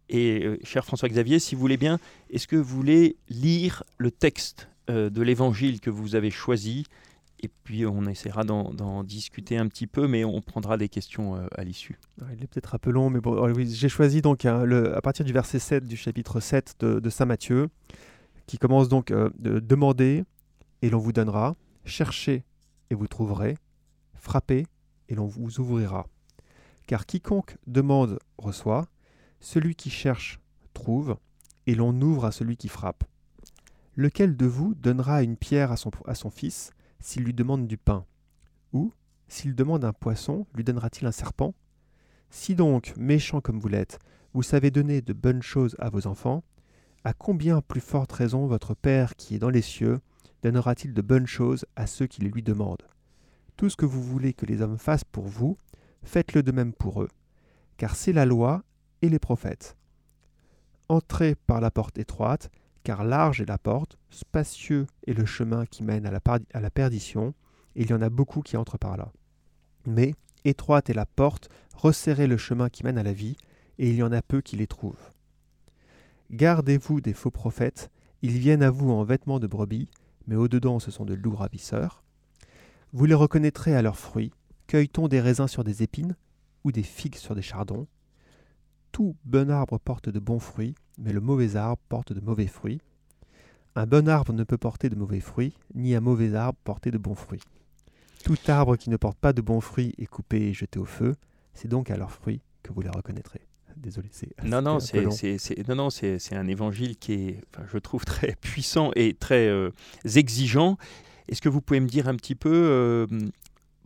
Et euh, cher François-Xavier, si vous voulez bien, est-ce que vous voulez lire le texte euh, de l'évangile que vous avez choisi? Et puis on essaiera d'en discuter un petit peu, mais on prendra des questions euh, à l'issue. Il est peut-être un peu long, mais bon, j'ai choisi donc hein, à partir du verset 7 du chapitre 7 de, Saint Matthieu, qui commence donc de demander et l'on vous donnera, cherchez et vous trouverez, frappez et l'on vous ouvrira. Car quiconque demande reçoit, celui qui cherche trouve, et l'on ouvre à celui qui frappe. Lequel de vous donnera une pierre à son, fils s'il lui demande du pain? Ou, s'il demande un poisson, lui donnera-t-il un serpent? Si donc, méchant comme vous l'êtes, vous savez donner de bonnes choses à vos enfants, à combien plus forte raison votre Père qui est dans les cieux donnera-t-il de bonnes choses à ceux qui les lui demandent? Tout ce que vous voulez que les hommes fassent pour vous, faites-le de même pour eux, car c'est la loi et les prophètes. Entrez par la porte étroite, car large est la porte, spacieux est le chemin qui mène à la, perdition, et il y en a beaucoup qui entrent par là. Mais étroite est la porte, resserrez le chemin qui mène à la vie, et il y en a peu qui les trouvent. Gardez-vous des faux prophètes, ils viennent à vous en vêtements de brebis, mais au-dedans ce sont de loups ravisseurs. Vous les reconnaîtrez à leurs fruits. Cueille-t-on des raisins sur des épines ou des figues sur des chardons? Tout bon arbre porte de bons fruits, mais le mauvais arbre porte de mauvais fruits. Un bon arbre ne peut porter de mauvais fruits, ni un mauvais arbre porter de bons fruits. Tout arbre qui ne porte pas de bons fruits est coupé et jeté au feu. C'est donc à leurs fruits que vous les reconnaîtrez. Désolé, c'est non non c'est non non c'est un évangile qui est, je trouve très puissant et très euh, exigeant. Est-ce que vous pouvez me dire un petit peu euh,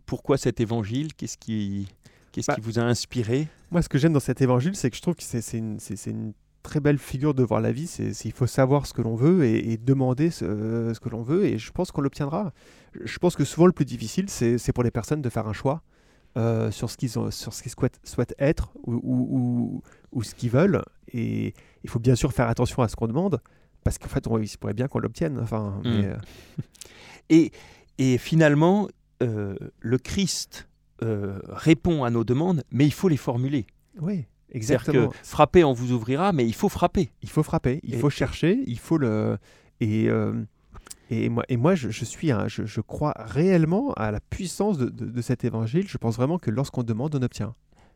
pourquoi cet évangile? Qu'est-ce qui Qu'est-ce bah qui vous a inspiré? Moi, ce que j'aime dans cet évangile, c'est que je trouve que c'est une, une, très belle figure de voir la vie. C'est il faut savoir ce que l'on veut et, demander ce, ce que l'on veut. Et je pense qu'on l'obtiendra. Je pense que souvent, le plus difficile, c'est pour les personnes de faire un choix. Euh, sur ce qu'ils souhaitent, souhaitent, être ou, ou, ou, ce qu'ils veulent. Et il faut bien sûr faire attention à ce qu'on demande, parce qu'en fait, on, il pourrait bien qu'on l'obtienne. Enfin, hmm. euh, et, et, finalement, euh, le Christ répond à nos demandes, mais il faut les formuler. Oui. Exactement. Que frapper, on vous ouvrira, mais il faut frapper. Il faut frapper, il faut chercher, il faut le. Et, et moi, et moi je, suis un, je, crois réellement à la puissance de, de, cet évangile. Je pense vraiment que lorsqu'on demande, on obtient.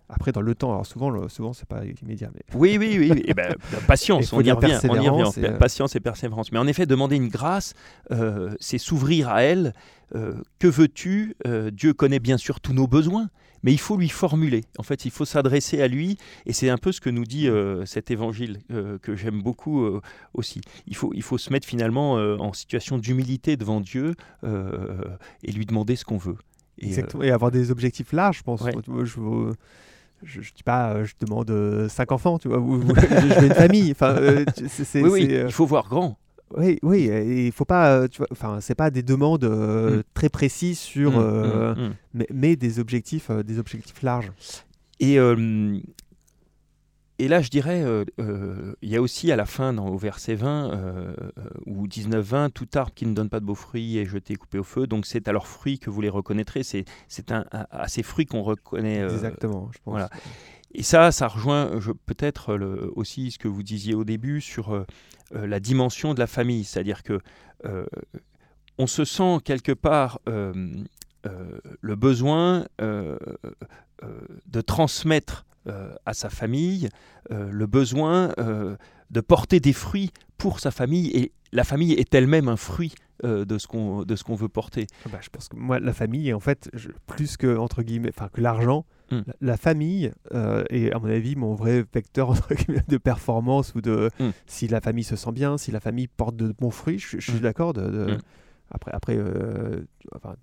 Après, dans le temps, alors souvent, souvent c'est pas immédiat. Mais... Oui, oui, oui. et eh ben, patience, on y, revient, on y revient. Euh, patience et persévérance. Mais en effet, demander une grâce, euh, c'est s'ouvrir à elle. Euh, que veux-tu Dieu connaît bien sûr tous nos besoins mais il faut lui formuler. En fait, il faut s'adresser à lui, et c'est un peu ce que nous dit cet évangile que j'aime beaucoup aussi. Il faut, il faut se mettre finalement en situation d'humilité devant Dieu et lui demander ce qu'on veut. Et, Exactement. et avoir des objectifs larges, je pense. Je, je, dis pas, je demande cinq enfants, tu vois, ou, je, veux une famille. Enfin, oui, oui, il faut voir grand. Oui, oui, il faut pas, euh, tu vois, enfin, c'est pas des demandes euh, mm. très précises sur, mm, euh, mm, mais, des objectifs, des objectifs larges. Et et là, je dirais, il y a aussi à la fin, dans, au verset 20 ou 19-20, tout arbre qui ne donne pas de beaux fruits est jeté coupé au feu. Donc c'est à leurs fruits que vous les reconnaîtrez. C'est, c'est un, à ces fruits qu'on reconnaît. Exactement, je pense. Voilà. Et ça, ça rejoint peut-être aussi ce que vous disiez au début sur euh, la dimension de la famille, c'est-à-dire que euh, on se sent quelque part euh, le besoin de transmettre à sa famille le besoin de porter des fruits pour sa famille et la famille est elle-même un fruit de ce qu'on de ce qu'on veut porter. Ah bah, je pense que moi la famille en fait plus que entre guillemets enfin que l'argent Hmm. La, famille euh, est, à mon avis, mon vrai vecteur de performance ou de hmm. si la famille se sent bien, si la famille porte de bons fruits. Je, suis hmm. d'accord. De, Après, après euh, enfin,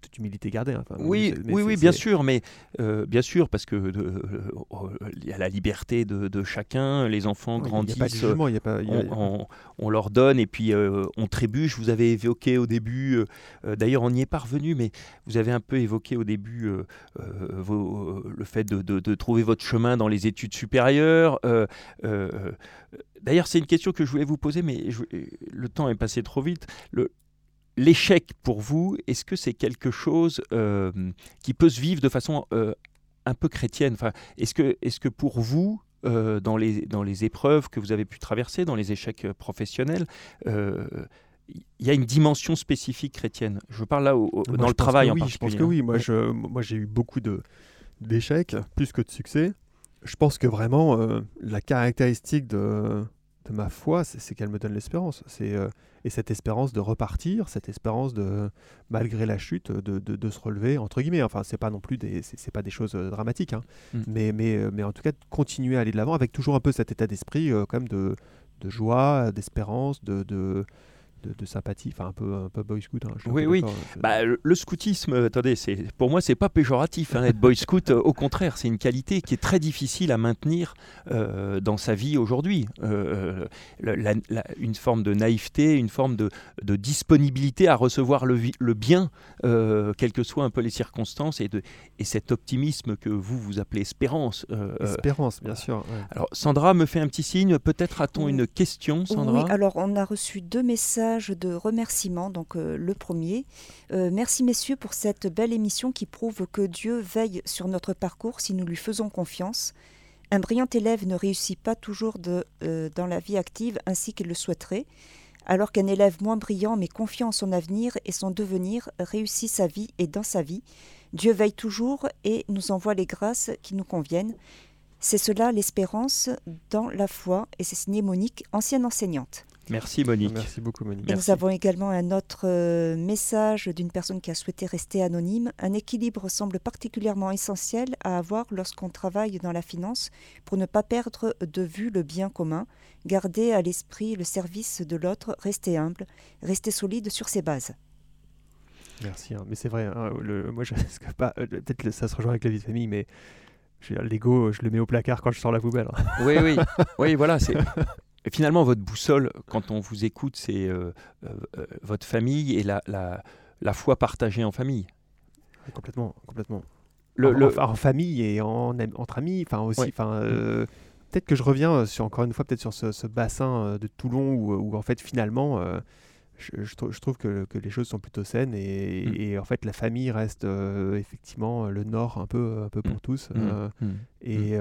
toute humilité gardée. Hein, oui, oui, oui, bien sûr, mais euh, bien sûr, parce que euh, il y a la liberté de, chacun, les enfants grandissent, on, leur donne et puis euh, on trébuche. Vous avez évoqué au début, d'ailleurs on n'y est pas revenu, mais vous avez un peu évoqué au début le fait de, trouver votre chemin dans les études supérieures. D'ailleurs, c'est une question que je voulais vous poser, mais le temps est passé trop vite. Le, l'échec pour vous, est-ce que c'est quelque chose euh, qui peut se vivre de façon euh, un peu chrétienne? Enfin, Est-ce que, est que pour vous, euh, dans, les, dans les épreuves que vous avez pu traverser, dans les échecs professionnels, il y a une dimension spécifique chrétienne? Je parle là dans le travail en oui, particulier. Je pense que oui, moi, je, moi j'ai eu beaucoup d'échecs, plus que de succès. Je pense que vraiment, la caractéristique de, de ma foi, c'est qu'elle me donne l'espérance. C'est et cette espérance de repartir, cette espérance de, malgré la chute, de, de, se relever entre guillemets. Enfin, c'est pas non plus des, c'est pas des choses dramatiques, hein. mm. mais, mais, mais en tout cas de continuer à aller de l'avant avec toujours un peu cet état d'esprit quand même de, de joie, d'espérance, de, de de, sympathie, enfin un peu, un peu boy scout. Hein, oui, oui. Bah, le, scoutisme, attendez, c'est pour moi c'est pas péjoratif. Hein, être boy scout, euh, au contraire, c'est une qualité qui est très difficile à maintenir euh, dans sa vie aujourd'hui. Euh, une forme de naïveté, une forme de, de disponibilité à recevoir le, le bien, quelles que soient un peu les circonstances, et, de, et cet optimisme que vous vous appelez espérance. espérance, bien sûr. Alors Sandra me fait un petit signe. Peut-être a-t-on une question, Sandra? Oui. Alors on a reçu deux messages de remerciement. Donc euh, le premier, euh, merci messieurs pour cette belle émission qui prouve que Dieu veille sur notre parcours si nous lui faisons confiance. Un brillant élève ne réussit pas toujours de, euh, dans la vie active ainsi qu'il le souhaiterait, alors qu'un élève moins brillant mais confiant en son avenir et son devenir réussit sa vie et dans sa vie. Dieu veille toujours et nous envoie les grâces qui nous conviennent. C'est cela l'espérance dans la foi et c'est signé Monique, ancienne enseignante. Merci Monique. Merci beaucoup Monique. nous avons également un autre euh, message d'une personne qui a souhaité rester anonyme. Un équilibre semble particulièrement essentiel à avoir lorsqu'on travaille dans la finance pour ne pas perdre de vue le bien commun, garder à l'esprit le service de l'autre, rester humble, rester solide sur ses bases. Merci, hein. mais c'est vrai, hein, moi je pas, euh, peut-être ça se rejoint avec la vie de famille, mais l'ego, je le mets au placard quand je sors la poubelle. Hein. Oui, oui, oui, voilà, c'est finalement, votre boussole, quand on vous écoute, c'est euh, euh, euh, votre famille et la, la, foi partagée en famille. Complètement, complètement. Le, en, famille et en, entre amis, enfin aussi, enfin. Mm. Peut-être que je reviens sur encore une fois peut-être sur ce, bassin de Toulon où, en fait finalement je, trouve que, que, les choses sont plutôt saines et, mm. en fait la famille reste effectivement le nord un peu, un peu pour mm. tous et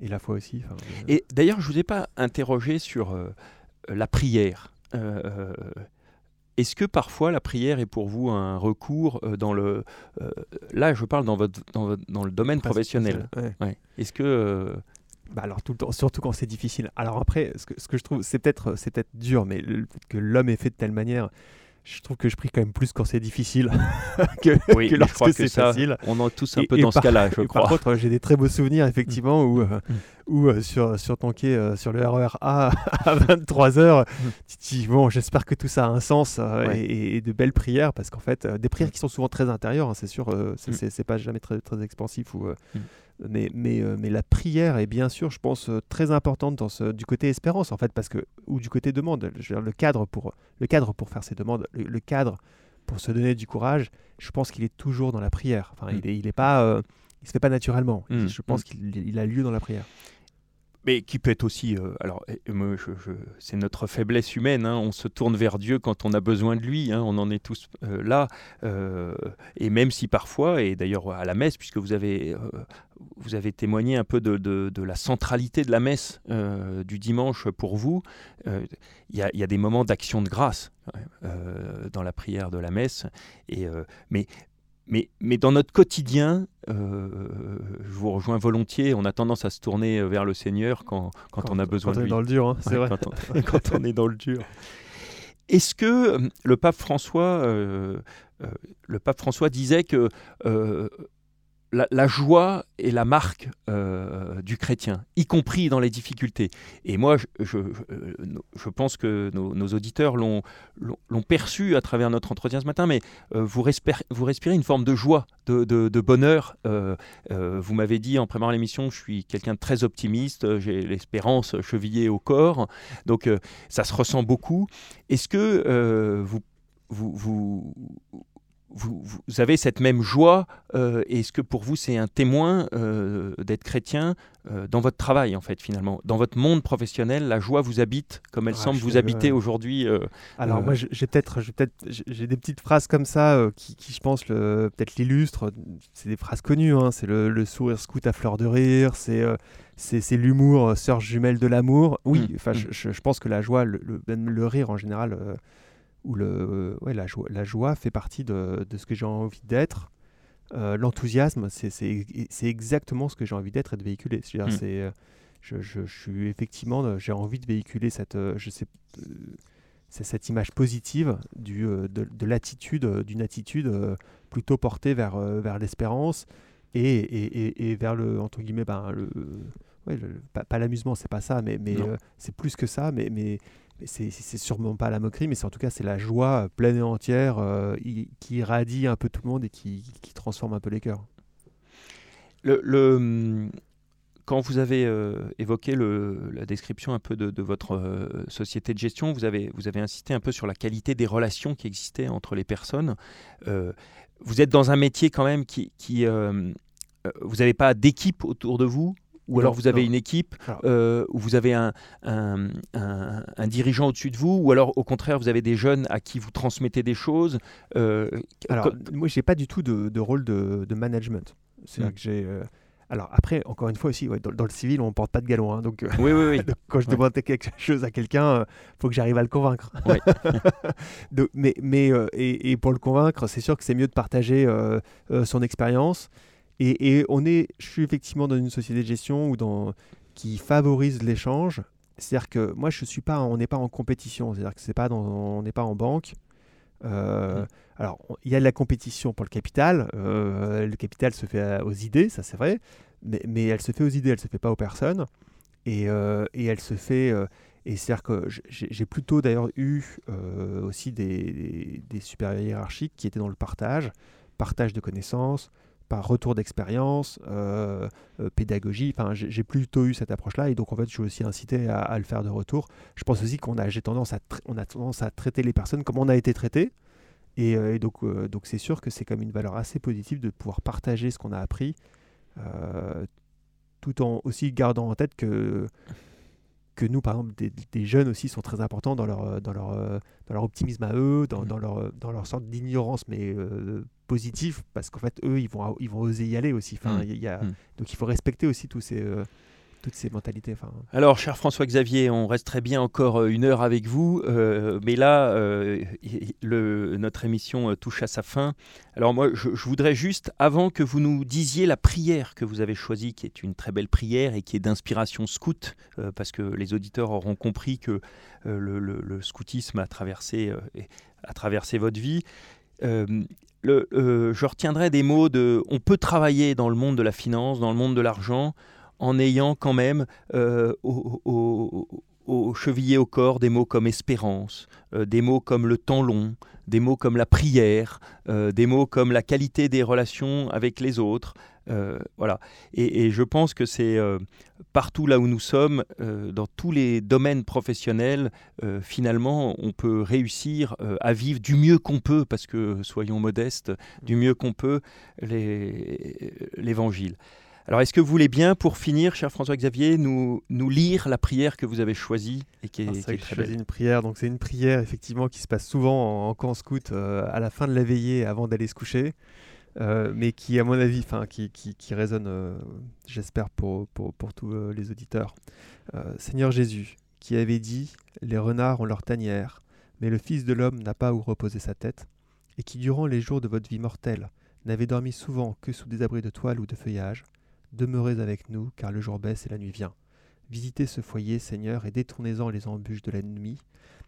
et la foi aussi. Et d'ailleurs, je ne vous ai pas interrogé sur euh, la prière. Euh, est-ce que parfois la prière est pour vous un recours euh, dans le... là, je parle dans, votre, dans, dans le domaine professionnel. Est-ce que... Bah alors tout le temps, surtout quand c'est difficile. Alors après, ce que, ce que je trouve, c'est peut-être peut-être dur, mais le, que l'homme est fait de telle manière, je trouve que je prie quand même plus quand c'est difficile que, oui, lorsque c'est facile. On est tous un peu dans ce cas-là, je crois. Par contre, j'ai des très beaux souvenirs, effectivement, où, mm. où euh, sur, sur ton quai, euh, sur le RER A à 23h, mm. tu te dis, bon, j'espère que tout ça a un sens euh, et, de belles prières, parce qu'en fait, des prières mm. qui sont souvent très intérieures, hein, c'est sûr, c'est pas jamais très, très expansif ou mais, mais, euh, mais la prière est bien sûr, je pense, euh, très importante dans ce, du côté espérance, en fait, parce que, ou du côté demande. Je veux dire, le, cadre pour, le cadre pour faire ses demandes, le, cadre pour se donner du courage, je pense qu'il est toujours dans la prière. Enfin, mm. il, est, il est pas, euh, il se fait pas naturellement. Mm. Je pense mm. qu'il a lieu dans la prière mais qui peut être aussi, euh, alors c'est notre faiblesse humaine, hein, on se tourne vers Dieu quand on a besoin de lui, hein, on en est tous euh, là, euh, et même si parfois, et d'ailleurs à la messe, puisque vous avez, témoigné un peu de, la centralité de la messe du dimanche pour vous, il y, a des moments d'action de grâce dans la prière de la messe, mais, mais, mais dans notre quotidien, euh, je vous rejoins volontiers, on a tendance à se tourner vers le Seigneur quand, quand, on a besoin de lui. Quand on est dans le dur, hein, c'est vrai. Quand on, est dans le dur. Est-ce que euh, le pape François, euh, le pape François disait que la, joie est la marque euh, du chrétien, y compris dans les difficultés. Et moi, je, pense que nos, auditeurs l'ont perçu à travers notre entretien ce matin, mais euh, vous, respirez, une forme de joie, de, bonheur. Euh, vous m'avez dit en préparant l'émission, je suis quelqu'un de très optimiste, j'ai l'espérance chevillée au corps, donc ça se ressent beaucoup. Est-ce que vous, vous, vous, avez cette même joie euh, Est-ce que pour vous c'est un témoin euh, d'être chrétien euh, dans votre travail en fait finalement? Dans votre monde professionnel, la joie vous habite comme elle ah, semble vous habiter aujourd'hui Alors moi j'ai peut-être j'ai des petites phrases comme ça qui, je pense peut-être l'illustrent. C'est des phrases connues, hein. c'est le, sourire scout à fleur de rire, c'est c'est l'humour sœur jumelle de l'amour. Oui, mmh, enfin mmh. je, pense que la joie, le, le rire en général où le, ouais, la, joie, la joie fait partie de, de ce que j'ai envie d'être. Euh, L'enthousiasme, c'est exactement ce que j'ai envie d'être et de véhiculer. C'est, mmh. euh, je, suis effectivement, j'ai envie de véhiculer cette, je sais, cette image positive du, de, l'attitude, d'une attitude plutôt portée vers, vers l'espérance et, et, vers le, entre guillemets, ben, le, pas, l'amusement, c'est pas ça, mais, mais c'est plus que ça, mais, mais, c'est sûrement pas la moquerie, mais en tout cas c'est la joie pleine et entière qui irradie un peu tout le monde et qui, transforme un peu les cœurs. Le, quand vous avez euh, évoqué la description un peu de, votre euh, société de gestion, vous avez, insisté un peu sur la qualité des relations qui existaient entre les personnes. Euh, vous êtes dans un métier quand même qui vous n'avez pas d'équipe autour de vous ou alors vous avez une équipe où vous avez un, un, un, dirigeant au-dessus de vous, ou alors au contraire vous avez des jeunes à qui vous transmettez des choses. alors moi j'ai pas du tout de, de rôle de, de management. C'est-à-dire hmm. que j'ai. Euh, alors après, encore une fois aussi, dans, le civil, on ne porte pas de galon. Hein, donc, euh, oui, oui, oui. quand je demande quelque chose à quelqu'un, il euh, faut que j'arrive à le convaincre. mais, mais et, pour le convaincre, c'est sûr que c'est mieux de partager son expérience. Et, et, on est, je suis effectivement dans une société de gestion où dans, qui favorise l'échange. C'est-à-dire que moi, je suis pas, on n'est pas en compétition. C'est-à-dire que c'est pas dans, on n'est pas en banque. Euh, mm. Alors, il y a de la compétition pour le capital. Euh, le capital se fait aux idées, ça c'est vrai, mais, elle se fait aux idées, elle ne se fait pas aux personnes. Et, euh, elle se fait. et c'est-à-dire que j'ai plutôt d'ailleurs eu aussi des, des, supérieurs hiérarchiques qui étaient dans le partage, partage de connaissances, par retour d'expérience, pédagogie. Enfin, j'ai plutôt eu cette approche-là et donc en fait, je suis aussi incité à, le faire de retour. Je pense aussi qu'on a, j'ai tendance à, on a tendance à traiter les personnes comme on a été traité. Et, donc, euh, donc c'est sûr que c'est comme une valeur assez positive de pouvoir partager ce qu'on a appris, euh, tout en aussi gardant en tête que, que nous, par exemple, des, jeunes aussi sont très importants dans leur, dans leur, dans leur optimisme à eux, dans, mmh. dans leur, dans leur sorte d'ignorance, mais euh, positive, parce qu'en fait, eux, ils vont, ils vont oser y aller aussi. Enfin, mmh. y a, mmh. Donc il faut respecter aussi tous ces toutes ces mentalités. Enfin... Alors, cher François-Xavier, on reste très bien encore euh, une heure avec vous, euh, mais là, euh, le, notre émission touche à sa fin. Alors moi, je, voudrais juste, avant que vous nous disiez la prière que vous avez choisie, qui est une très belle prière et qui est d'inspiration scout, parce que les auditeurs auront compris que le, scoutisme a traversé, a traversé votre vie. Le, je retiendrai des mots de on peut travailler dans le monde de la finance, dans le monde de l'argent, en ayant quand même euh, au, chevillé au corps des mots comme espérance, euh, des mots comme le temps long, des mots comme la prière, euh, des mots comme la qualité des relations avec les autres. voilà. Et, je pense que c'est partout là où nous sommes, dans tous les domaines professionnels, finalement, on peut réussir à vivre du mieux qu'on peut, parce que soyons modestes, du mieux qu'on peut l'évangile. Alors, est-ce que vous voulez bien, pour finir, cher François-Xavier, nous, nous lire la prière que vous avez choisie et qui est, ah, très belle une prière, donc c'est une prière effectivement qui se passe souvent en, camp scout euh, à la fin de la veillée avant d'aller se coucher, euh, mais qui, à mon avis, enfin, qui, qui, résonne, euh, j'espère, pour, pour, pour, tous les auditeurs. Seigneur Jésus, qui avait dit Les renards ont leur tanière, mais le Fils de l'homme n'a pas où reposer sa tête, et qui, durant les jours de votre vie mortelle, n'avait dormi souvent que sous des abris de toile ou de feuillage, Demeurez avec nous, car le jour baisse et la nuit vient. Visitez ce foyer, Seigneur, et détournez-en les embûches de l'ennemi,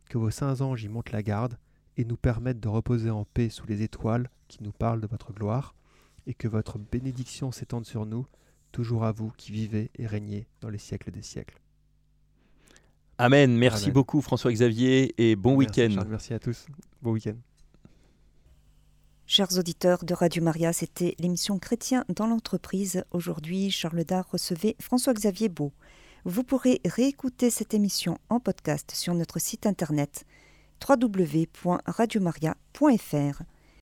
que vos saints anges y montent la garde, et nous permettent de reposer en paix sous les étoiles qui nous parlent de votre gloire, et que votre bénédiction s'étende sur nous, toujours à vous qui vivez et régnez dans les siècles des siècles. Amen. Merci beaucoup François-Xavier et bon week-end. Merci à tous. Bon week-end. Chers auditeurs de Radio Maria, c'était l'émission Chrétien dans l'entreprise. Aujourd'hui, Charles Dard recevait François-Xavier Beau. Vous pourrez réécouter cette émission en podcast sur notre site internet www.radiomaria.fr.